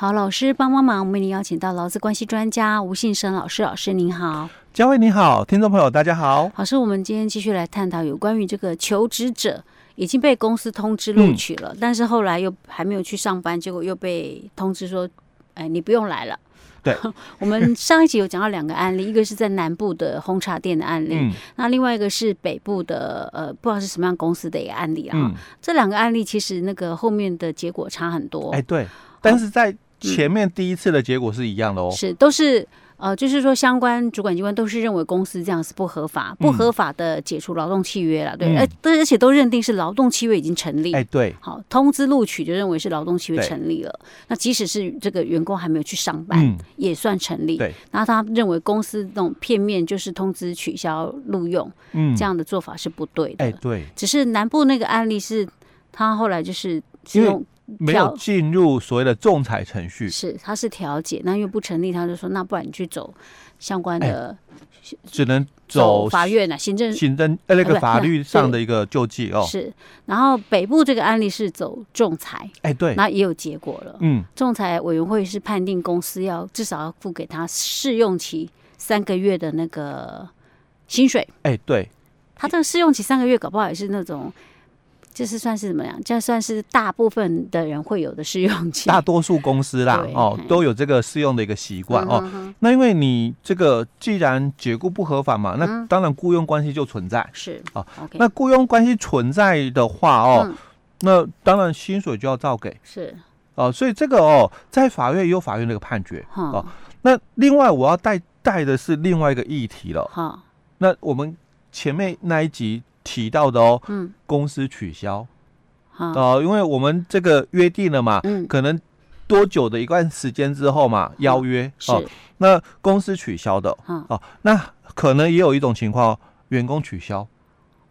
好，老师帮帮忙，我们为您邀请到劳资关系专家吴信生老师，老师您好。佳慧你好，听众朋友大家好。老师，我们今天继续来探讨有关于这个求职者已经被公司通知录取了，嗯、但是后来又还没有去上班，结果又被通知说，哎，你不用来了。对，我们上一集有讲到两个案例，一个是在南部的红茶店的案例，嗯、那另外一个是北部的，呃，不知道是什么样公司的一个案例啊。嗯、这两个案例其实那个后面的结果差很多。哎，对，但是在前面第一次的结果是一样的哦，是都是。呃，就是说，相关主管机关都是认为公司这样是不合法、不合法的解除劳动契约了，对，而而且都认定是劳动契约已经成立，哎，对，好，通知录取就认为是劳动契约成立了。那即使是这个员工还没有去上班，也算成立。对，然后他认为公司这种片面就是通知取消录用，嗯，这样的做法是不对的。哎，对，只是南部那个案例是，他后来就是用。没有进入所谓的仲裁程序，是他是调解，那因为不成立，他就说那不然你去走相关的，只能走法院了，行政行政呃那个法律上的一个救济哦。是，然后北部这个案例是走仲裁，哎对，那也有结果了，嗯，仲裁委员会是判定公司要至少要付给他试用期三个月的那个薪水，哎对，他这个试用期三个月搞不好也是那种。这是算是怎么样？这算是大部分的人会有的试用期，大多数公司啦，哦，都有这个试用的一个习惯、哦。那因为你这个既然解雇不合法嘛，那当然雇佣关系就存在。是啊，哦、okay 那雇佣关系存在的话哦，嗯、那当然薪水就要照给。是哦，所以这个哦，在法院也有法院的一个判决、嗯、哦。那另外我要带带的是另外一个议题了。好、嗯，那我们前面那一集。提到的哦，嗯，公司取消，啊、呃，因为我们这个约定了嘛，嗯，可能多久的一段时间之后嘛，邀约，哦、是，那公司取消的，哦，哦，那可能也有一种情况，员工取消，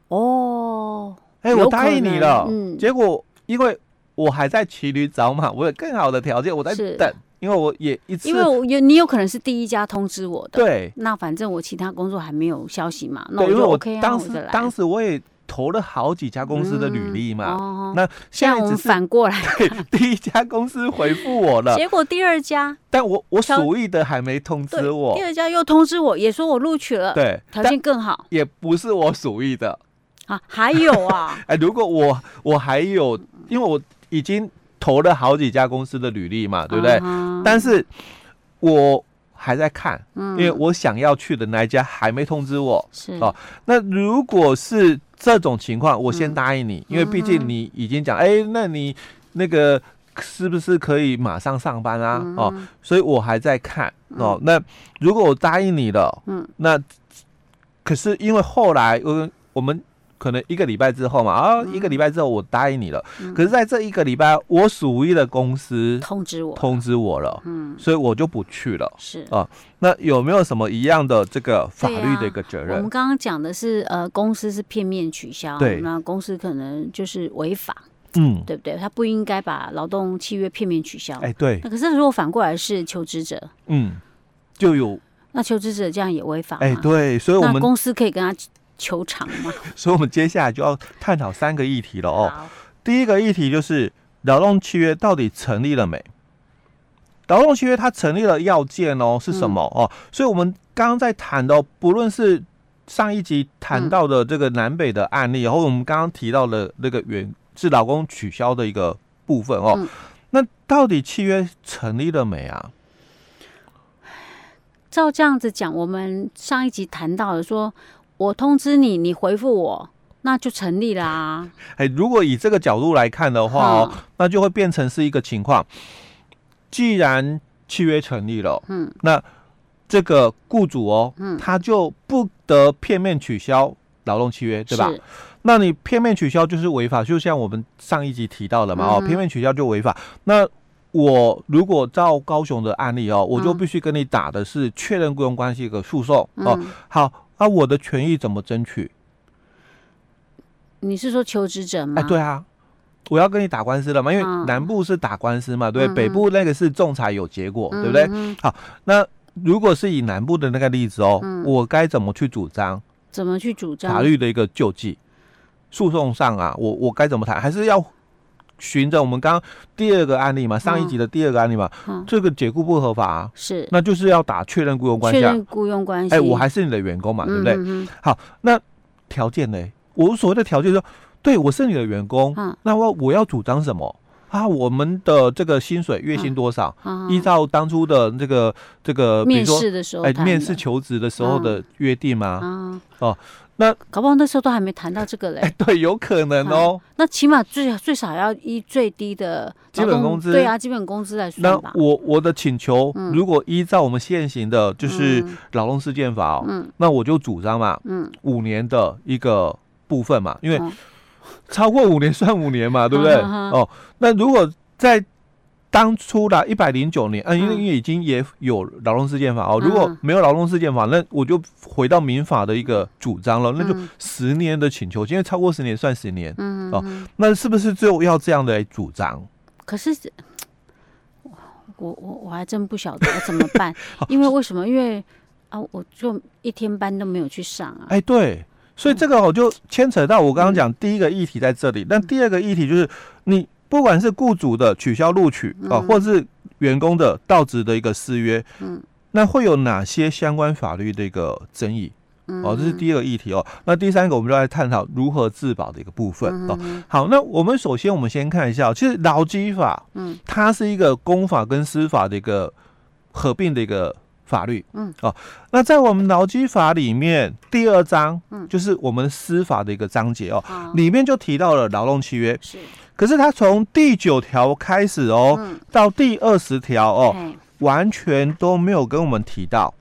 哦，哎、欸，我答应你了，嗯，结果因为我还在骑驴找马，我有更好的条件，我在等。因为我也一次，因为我有你有可能是第一家通知我的，对，那反正我其他工作还没有消息嘛，那我就 OK 啊，当时当时我也投了好几家公司的履历嘛，嗯、那现在我们反过来，对，第一家公司回复我了，结果第二家，但我我属意的还没通知我，第二家又通知我，也说我录取了，对，条件更好，也不是我属意的。啊，还有啊，哎，如果我我还有，因为我已经。投了好几家公司的履历嘛，对不对？Uh. 但是我还在看，嗯、因为我想要去的那一家还没通知我。是哦，那如果是这种情况，我先答应你，嗯、因为毕竟你已经讲，哎、那你那个是不是可以马上上班啊？嗯、哦，所以我还在看哦。那如果我答应你了，嗯，那可是因为后来我我们。可能一个礼拜之后嘛，啊，一个礼拜之后我答应你了，嗯、可是在这一个礼拜，我属于的公司通知我通知我了，嗯，所以我就不去了。是啊，那有没有什么一样的这个法律的一个责任？啊、我们刚刚讲的是，呃，公司是片面取消，对，那公司可能就是违法，嗯，对不对？他不应该把劳动契约片面取消。哎，对。那可是如果反过来是求职者，嗯，就有那求职者这样也违法。哎，对，所以我们公司可以跟他。求偿嘛，所以我们接下来就要探讨三个议题了哦。第一个议题就是劳动契约到底成立了没？劳动契约它成立了要件哦是什么、嗯、哦？所以我们刚刚在谈的，不论是上一集谈到的这个南北的案例，然后、嗯、我们刚刚提到的那个原是劳工取消的一个部分哦，嗯、那到底契约成立了没啊？照这样子讲，我们上一集谈到的说。我通知你，你回复我，那就成立啦、啊。哎，如果以这个角度来看的话哦，嗯、那就会变成是一个情况。既然契约成立了，嗯，那这个雇主哦，嗯，他就不得片面取消劳动契约，对吧？是那你片面取消就是违法，就像我们上一集提到的嘛，哦，片面取消就违法。那我如果照高雄的案例哦，我就必须跟你打的是确认雇佣关系的诉讼哦。嗯、好。啊，我的权益怎么争取？你是说求职者吗？哎，对啊，我要跟你打官司了嘛，因为南部是打官司嘛，对，北部那个是仲裁有结果，对不对？好，那如果是以南部的那个例子哦，我该怎么去主张？怎么去主张？法律的一个救济诉讼上啊，我我该怎么谈？还是要循着我们刚刚第二个案例嘛，上一集的第二个案例嘛，嗯、这个解雇不合法。啊，是，那就是要打确认雇佣关系，确认雇佣关系，哎，我还是你的员工嘛，对不对？好，那条件呢？我所谓的条件说，对我是你的员工，嗯、那我我要主张什么？啊，我们的这个薪水月薪多少？啊、依照当初的这个这个，面试的时候，哎，面试求职的时候的约定吗？啊，哦，那搞不好那时候都还没谈到这个嘞。哎，对，有可能哦。啊、那起码最最少要以最低的基本工资，对啊，基本工资来算吧。那我我的请求，嗯、如果依照我们现行的，就是劳动事件法，嗯，那我就主张嘛，嗯，五年的一个部分嘛，因为。嗯超过五年算五年嘛，对不对？哦，那如果在当初的一百零九年，嗯，因为因为已经也有劳动事件法哦，如果没有劳动事件法，那我就回到民法的一个主张了，那就十年的请求，因为超过十年算十年，嗯哦，那是不是就要这样的主张？可是，我我我还真不晓得怎么办，因为为什么？因为啊，我就一天班都没有去上啊。哎，对。所以这个我就牵扯到我刚刚讲第一个议题在这里，但第二个议题就是你不管是雇主的取消录取啊，或者是员工的到职的一个失约，嗯，那会有哪些相关法律的一个争议？哦，这是第二个议题哦。那第三个我们就来探讨如何自保的一个部分哦。好，那我们首先我们先看一下，其实劳基法，嗯，它是一个公法跟私法的一个合并的一个。法律，嗯，哦，那在我们劳基法里面第二章，嗯，就是我们司法的一个章节哦，嗯、里面就提到了劳动契约，是，可是它从第九条开始哦，嗯、到第二十条哦，完全都没有跟我们提到，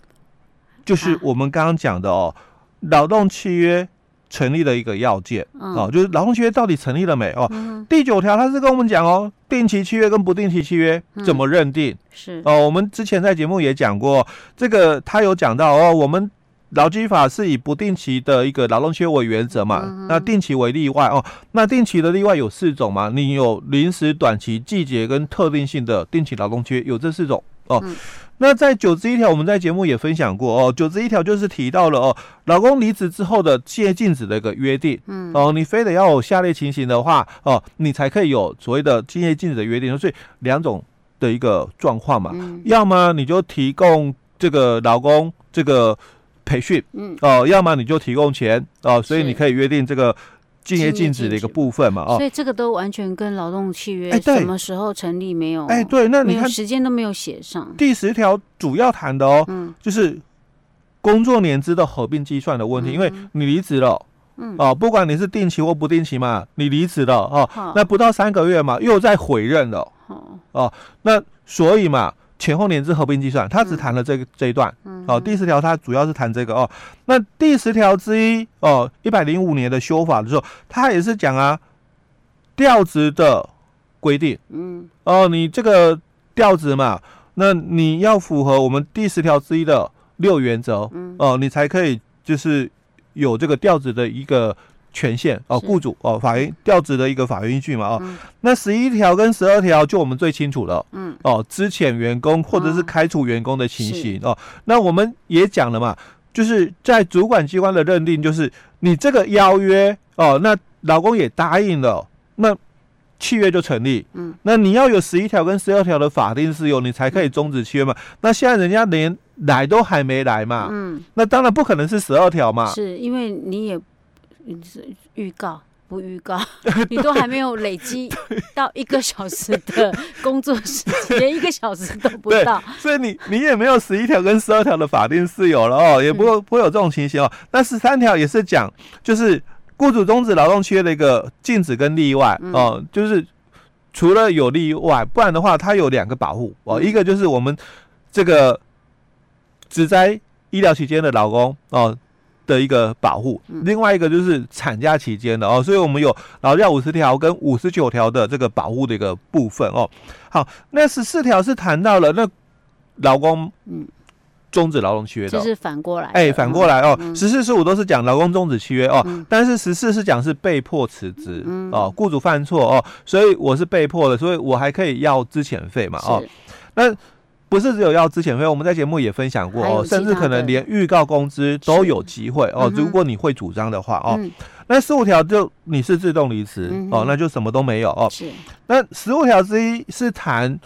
就是我们刚刚讲的哦，劳动契约。成立的一个要件、嗯、哦，就是劳动契约到底成立了没哦？嗯、第九条他是跟我们讲哦，定期契约跟不定期契约怎么认定？嗯、是哦，我们之前在节目也讲过，这个他有讲到哦，我们劳基法是以不定期的一个劳动契约为原则嘛，嗯、那定期为例外哦。那定期的例外有四种嘛，你有临时、短期、季节跟特定性的定期劳动契约，有这四种哦。嗯那在九十一条，我们在节目也分享过哦。九十一条就是提到了哦，老公离职之后的企业禁止的一个约定。嗯，哦，你非得要有下列情形的话，哦，你才可以有所谓的企业禁止的约定。所以两种的一个状况嘛，嗯、要么你就提供这个老公这个培训，嗯，哦，要么你就提供钱，哦，所以你可以约定这个。竞业禁止的一个部分嘛，哦，所以这个都完全跟劳动契约什么时候成立没有？哎，对，那你看时间都没有写上。第十条主要谈的哦，嗯，就是工作年资的合并计算的问题，因为你离职了，嗯，哦，不管你是定期或不定期嘛，你离职了哦，那不到三个月嘛，又在回任了，哦，那所以嘛。前后年资合并计算，他只谈了这个、嗯、这一段，哦，第十条他主要是谈这个哦。那第十条之一哦，一百零五年的修法的时候，他也是讲啊，调职的规定，嗯，哦，你这个调职嘛，那你要符合我们第十条之一的六原则，嗯，哦，你才可以就是有这个调职的一个。权限哦，雇主哦，法院调职的一个法院依据嘛哦，嗯、那十一条跟十二条就我们最清楚了，嗯。哦，资遣员工或者是开除员工的情形、嗯、哦，那我们也讲了嘛，就是在主管机关的认定，就是你这个邀约哦，那老公也答应了，那契约就成立，嗯，那你要有十一条跟十二条的法定事由，你才可以终止契约嘛，那现在人家连来都还没来嘛，嗯，那当然不可能是十二条嘛，是因为你也。你是预告不预告？你都还没有累积到一个小时的工作时间，连一个小时都不到，所以你你也没有十一条跟十二条的法定事由了哦，也不会不会有这种情形哦。那十三条也是讲，就是雇主终止劳动契约的一个禁止跟例外哦，就是除了有例外，不然的话，它有两个保护哦，一个就是我们这个职灾医疗期间的劳工哦。的一个保护，另外一个就是产假期间的哦，所以我们有劳教五十条跟五十九条的这个保护的一个部分哦。好，那十四条是谈到了那劳工嗯。终止劳动契约的，这是反过来，哎，反过来哦，十四十五都是讲劳工终止契约哦，但是十四是讲是被迫辞职哦，雇主犯错哦，所以我是被迫的，所以我还可以要资遣费嘛哦，那不是只有要资遣费，我们在节目也分享过哦，甚至可能连预告工资都有机会哦。如果你会主张的话哦，那十五条就你是自动离职哦，那就什么都没有哦。是。那十五条之一是谈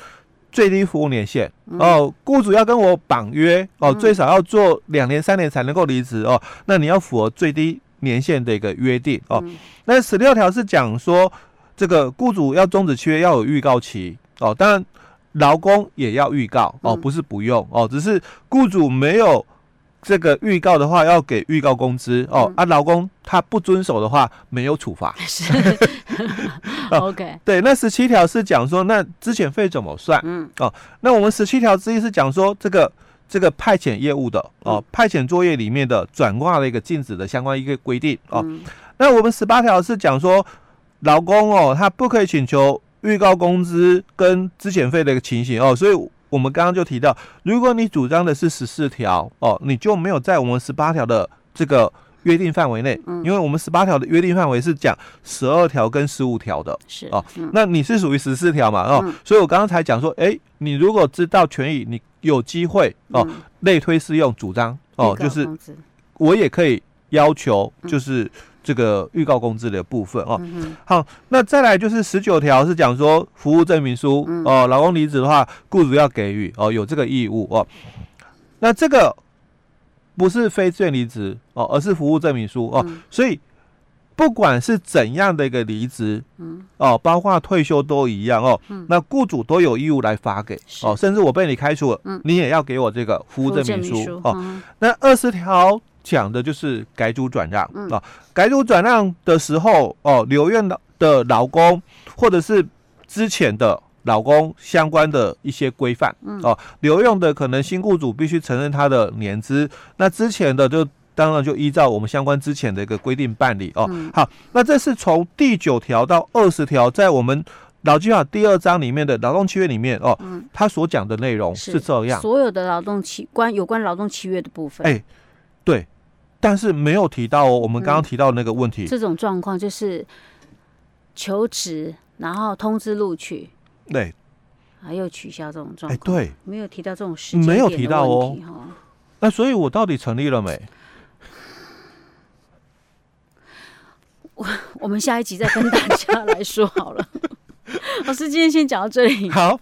最低服务年限哦，雇主要跟我绑约哦，最少要做两年三年才能够离职哦。那你要符合最低年限的一个约定哦。那十六条是讲说这个雇主要终止契约要有预告期哦，当然。劳工也要预告哦，不是不用哦，只是雇主没有这个预告的话，要给预告工资哦。啊，劳工他不遵守的话，没有处罚。是，OK。对，那十七条是讲说，那资遣费怎么算？嗯，哦，那我们十七条之一是讲说，这个这个派遣业务的哦，派遣作业里面的转挂的一个禁止的相关一个规定哦。那我们十八条是讲说，劳工哦，他不可以请求。预告工资跟资遣费的一个情形哦，所以我们刚刚就提到，如果你主张的是十四条哦，你就没有在我们十八条的这个约定范围内，嗯，因为我们十八条的约定范围是讲十二条跟十五条的，是哦，那你是属于十四条嘛哦，所以我刚刚才讲说，哎，你如果知道权益，你有机会哦，类推适用主张哦，就是我也可以要求，就是。这个预告工资的部分哦，嗯、好，那再来就是十九条是讲说服务证明书、嗯、哦，劳工离职的话，雇主要给予哦，有这个义务哦。那这个不是非自愿离职哦，而是服务证明书哦，嗯、所以不管是怎样的一个离职，嗯，哦，包括退休都一样哦，嗯、那雇主都有义务来发给哦，甚至我被你开除了，嗯、你也要给我这个服务证明书，哦。嗯、那二十条。讲的就是改组转让啊，改组转让的时候哦，留院的的老公或者是之前的老公相关的一些规范哦，留用的可能新雇主必须承认他的年资，那之前的就当然就依照我们相关之前的一个规定办理哦。好，那这是从第九条到二十条，在我们劳基法第二章里面的劳动契约里面哦，他所讲的内容是这样，所有的劳动契关有关劳动契约的部分，哎，对。但是没有提到哦，我们刚刚提到的那个问题。嗯、这种状况就是求职，然后通知录取，对，还有取消这种状况。哎，对，没有提到这种事情没有提到哦。那所以，我到底成立了没？我我们下一集再跟大家来说好了。老师，今天先讲到这里。好。